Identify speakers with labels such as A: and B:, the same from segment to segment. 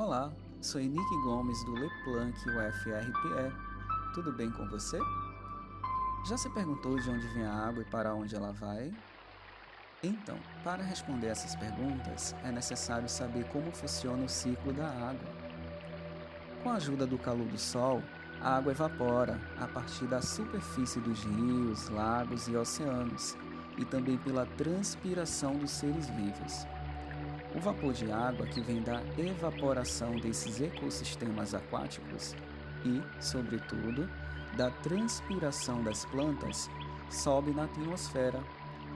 A: Olá, sou Henrique Gomes do Leplanc UFRPE. Tudo bem com você? Já se perguntou de onde vem a água e para onde ela vai? Então, para responder essas perguntas, é necessário saber como funciona o ciclo da água. Com a ajuda do calor do Sol, a água evapora a partir da superfície dos rios, lagos e oceanos, e também pela transpiração dos seres vivos. O vapor de água que vem da evaporação desses ecossistemas aquáticos e, sobretudo, da transpiração das plantas sobe na atmosfera,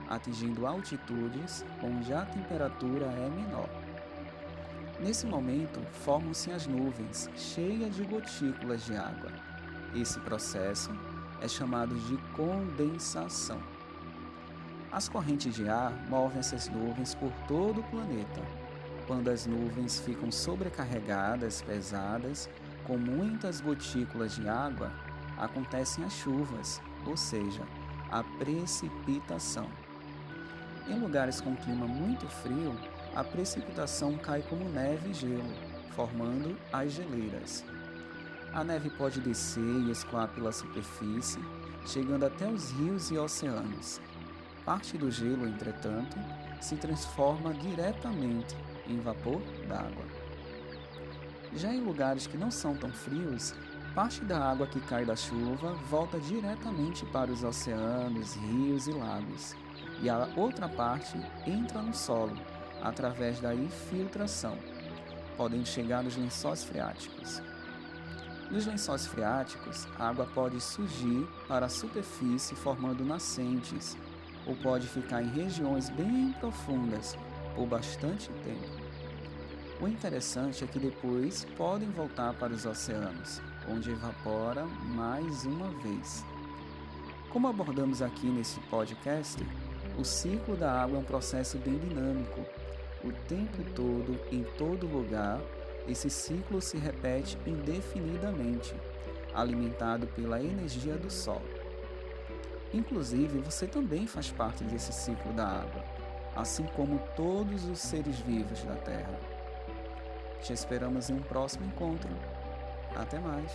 A: atingindo altitudes onde a temperatura é menor. Nesse momento, formam-se as nuvens, cheias de gotículas de água. Esse processo é chamado de condensação. As correntes de ar movem essas nuvens por todo o planeta. Quando as nuvens ficam sobrecarregadas, pesadas, com muitas gotículas de água, acontecem as chuvas, ou seja, a precipitação. Em lugares com clima muito frio, a precipitação cai como neve e gelo, formando as geleiras. A neve pode descer e escoar pela superfície, chegando até os rios e oceanos. Parte do gelo, entretanto, se transforma diretamente em vapor d'água. Já em lugares que não são tão frios, parte da água que cai da chuva volta diretamente para os oceanos, rios e lagos, e a outra parte entra no solo através da infiltração, podendo chegar nos lençóis freáticos. Nos lençóis freáticos, a água pode surgir para a superfície formando nascentes, ou pode ficar em regiões bem profundas por bastante tempo. O interessante é que depois podem voltar para os oceanos, onde evapora mais uma vez. Como abordamos aqui nesse podcast, o ciclo da água é um processo bem dinâmico. O tempo todo, em todo lugar, esse ciclo se repete indefinidamente, alimentado pela energia do Sol. Inclusive, você também faz parte desse ciclo da água, assim como todos os seres vivos da Terra. Te esperamos em um próximo encontro. Até mais!